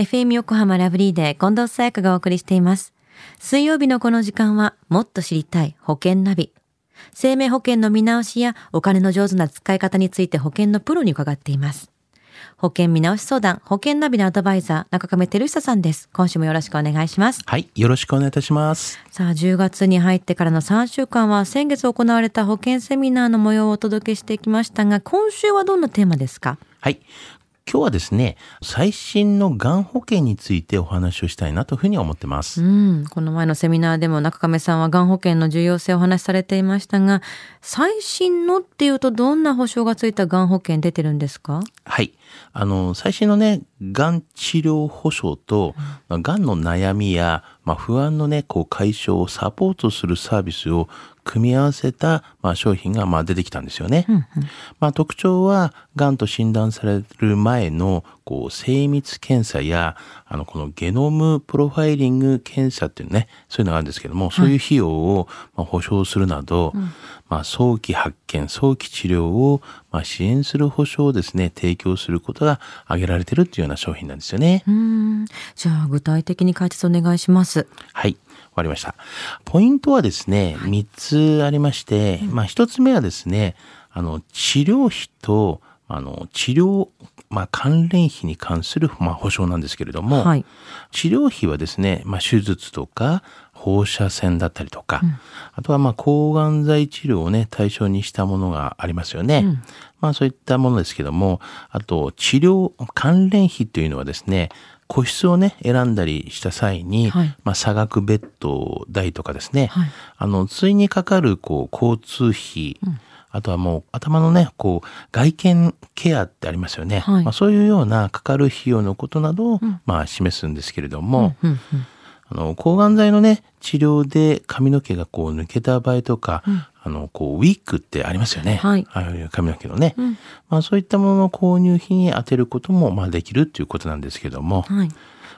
FM 横浜ラブリーで近藤沙耶香がお送りしています。水曜日のこの時間は、もっと知りたい保険ナビ。生命保険の見直しやお金の上手な使い方について保険のプロに伺っています。保険見直し相談、保険ナビのアドバイザー、中亀照久さんです。今週もよろしくお願いします。はい、よろしくお願いいたします。さあ、10月に入ってからの3週間は先月行われた保険セミナーの模様をお届けしてきましたが、今週はどんなテーマですか？はい。今日はですね、最新のがん保険についてお話をしたいなというふうに思ってます。うん、この前のセミナーでも中亀さんはがん保険の重要性をお話しされていましたが、最新のっていうとどんな保証がついたがん保険出てるんですか？はい。あの、最新のね、がん治療保障と、まあがんの悩みや、まあ、不安のね、こう解消をサポートするサービスを組み合わせた、まあ、商品が、まあ、出てきたんですよね。まあ、特徴は、がんと診断される前の、こう、精密検査や、あの、このゲノムプロファイリング検査っていうね、そういうのがあるんですけども、そういう費用を、まあ、保証するなど、まあ、早期発見、早期治療を、まあ、支援する保証をですね、提供することが挙げられてるっていうような商品なんですよね。うん、じゃあ具体的に解説お願いします。はい。わかりました。ポイントはですね、3つありまして、まあ1つ目はですね、あの、治療費と、あの、治療、まあ関連費に関する、まあ保証なんですけれども、はい治療費はですね、まあ手術とか、放射線だったりとか、あとはまあ抗がん剤治療をね、対象にしたものがありますよね。まあそういったものですけども、あと治療関連費というのはですね、個室をね、選んだりした際に、はい。まあ差額ベッド代とかですね、はい。あの、通院にかかるこう交通費、あとはもう頭のね、こう外見ケアってありますよね。はい。まあ、そういうようなかかる費用のことなどを、まあ示すんですけれども、うんうんあの、抗がん剤のね、治療で髪の毛がこう抜けた場合とか、あの、こう、ウィッグってありますよね。はいああいう髪の毛のね。まあそういったものの購入費に充てることも、まあできるっていうことなんですけども、はい。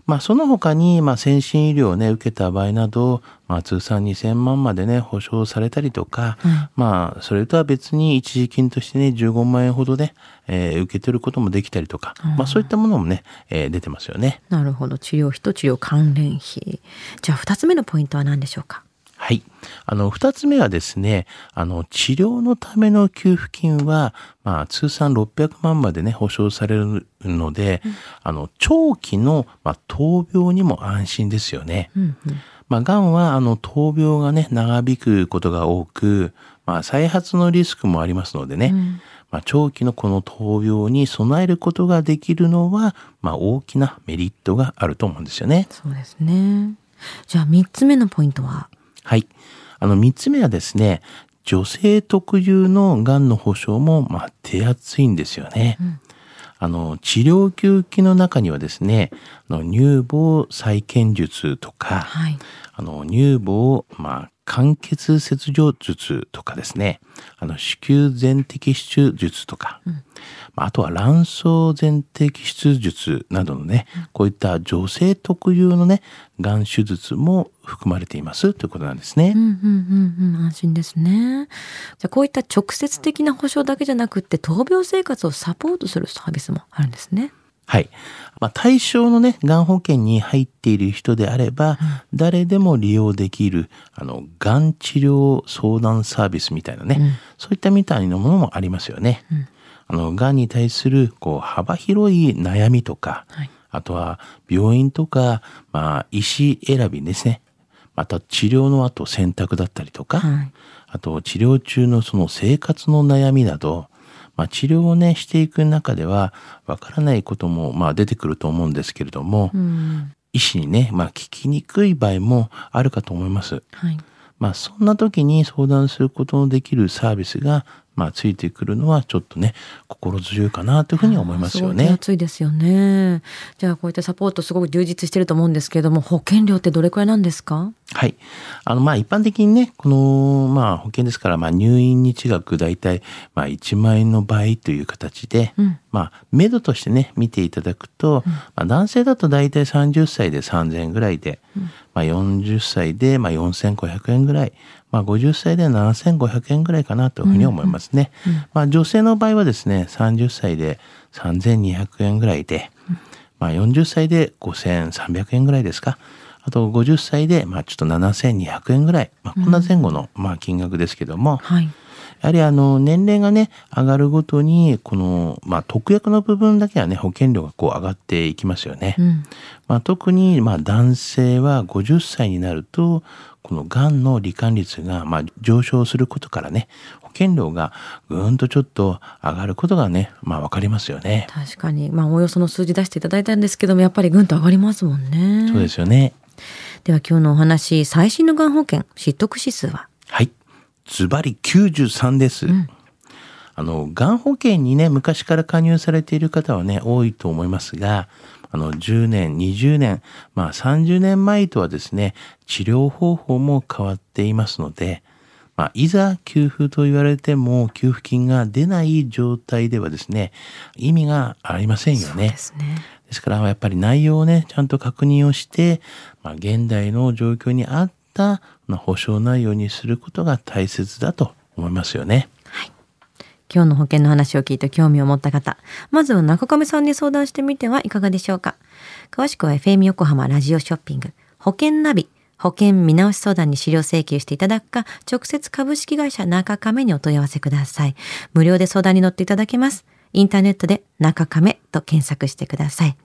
まあその他に、まあ先進医療をね、受けた場合など、まあ通算2000万までね、保証されたりとか、まあそれとは別に一時金としてね、15万円ほどね、えー受け取ることもできたりとか、まあそういったものもね、えー出てますよね。なるほど。治療費と治療関連費。じゃあ二つ目のポイントは何でしょうか？はい。あの、二つ目はですね、あの、治療のための給付金は、まあ、通算600万までね、保証されるので、あの、長期の、まあ、闘病にも安心ですよね。まあ、癌は、あの、闘病がね、長引くことが多く、まあ、再発のリスクもありますのでね、まあ、長期のこの闘病に備えることができるのは、まあ、大きなメリットがあると思うんですよね。そうですね。じゃあ三つ目のポイントは？はい。あの、三つ目はですね、女性特有の癌の保障も、まあ、手厚いんですよね。あの、治療給付金の中にはですね、あの乳房再建術とか、はい。あの、乳房、まあ、間欠切除術とかですね、あの、子宮全摘出術とか、まああとは卵巣全摘出術などのね、こういった女性特有のね、がん手術も含まれていますということなんですね。うんうんうんうん安心ですね。じゃあこういった直接的な保障だけじゃなくって闘病生活をサポートするサービスもあるんですね。はい。まあ、対象のね、がん保険に入っている人であれば、誰でも利用できる、あの、がん治療相談サービスみたいなね、そういったみたいなものもありますよね。あの、がんに対する、こう、幅広い悩みとか、はいあとは、病院とか、まあ、医師選びですね。また、治療の後選択だったりとか、はいあと、治療中のその生活の悩みなど、まあ、治療をね、していく中では、わからないことも、まあ、出てくると思うんですけれども、うん医師にね、まあ、聞きにくい場合もあるかと思います。はい。まあ、そんな時に相談することのできるサービスが、まあ、ついてくるのはちょっとね、心強いかなというふうに思いますよね。厚いですよね。じゃあこういったサポートすごく充実してると思うんですけれども、保険料ってどれくらいなんですか？はい。あの、まあ、一般的にね、この、まあ、保険ですから、まあ、入院日額大体、まあ、1万円の倍という形で、うんまあ、目処としてね、見ていただくと、まあ、男性だと大体30歳で3000円ぐらいで、まあ、40歳で、まあ、4500円ぐらい、まあ、50歳で7500円ぐらいかなというふうに思いますね。まあ、女性の場合はですね、30歳で3200円ぐらいで、まあ、40歳で5300円ぐらいですか。あと50歳で、まあ、ちょっと7200円ぐらい、まあ、こんな前後の、まあ、金額ですけども、はい。やはりあの年齢がね上がるごとにこの、まあ、特約の部分だけはね保険料がこう上がっていきますよね。うん。まあ、特にまあ男性は50歳になるとこのがんの罹患率がまあ上昇することからね保険料がぐーんとちょっと上がることがねまあわかりますよね。確かに。まあ、おおよその数字出していただいたんですけども、やっぱりぐんと上がりますもんね。そうですよね。では今日のお話、最新のがん保険、失得指数は？はい。ズバリ93です。あの、がん保険にね、昔から加入されている方はね、多いと思いますが、あの、10年、20年、まあ30年前とはですね、治療方法も変わっていますので、まあ、いざ給付と言われても給付金が出ない状態ではですね、意味がありませんよね。ですね。ですからやっぱり内容をねちゃんと確認をして、まあ、現代の状況に合った、まあ、保証内容にすることが大切だと思いますよね。今日の保険の話を聞いて興味を持った方、まずは中亀さんに相談してみてはいかがでしょうか？詳しくは FM 横浜ラジオショッピング、保険ナビ、保険見直し相談に資料請求していただくか、直接株式会社中亀にお問い合わせください。無料で相談に乗っていただけます。インターネットで中亀と検索してください。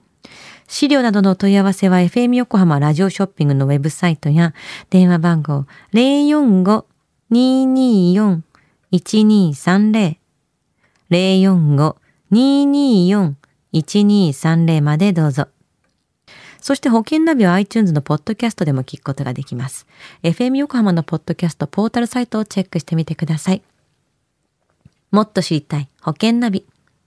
資料などの問い合わせは FM 横浜ラジオショッピングのウェブサイトや電話番号045-224-1230 045-224-1230までどうぞ。そして保険ナビは iTunes のポッドキャストでも聞くことができます。FM 横浜のポッドキャストポータルサイトをチェックしてみてください。もっと知りたい保険ナビ。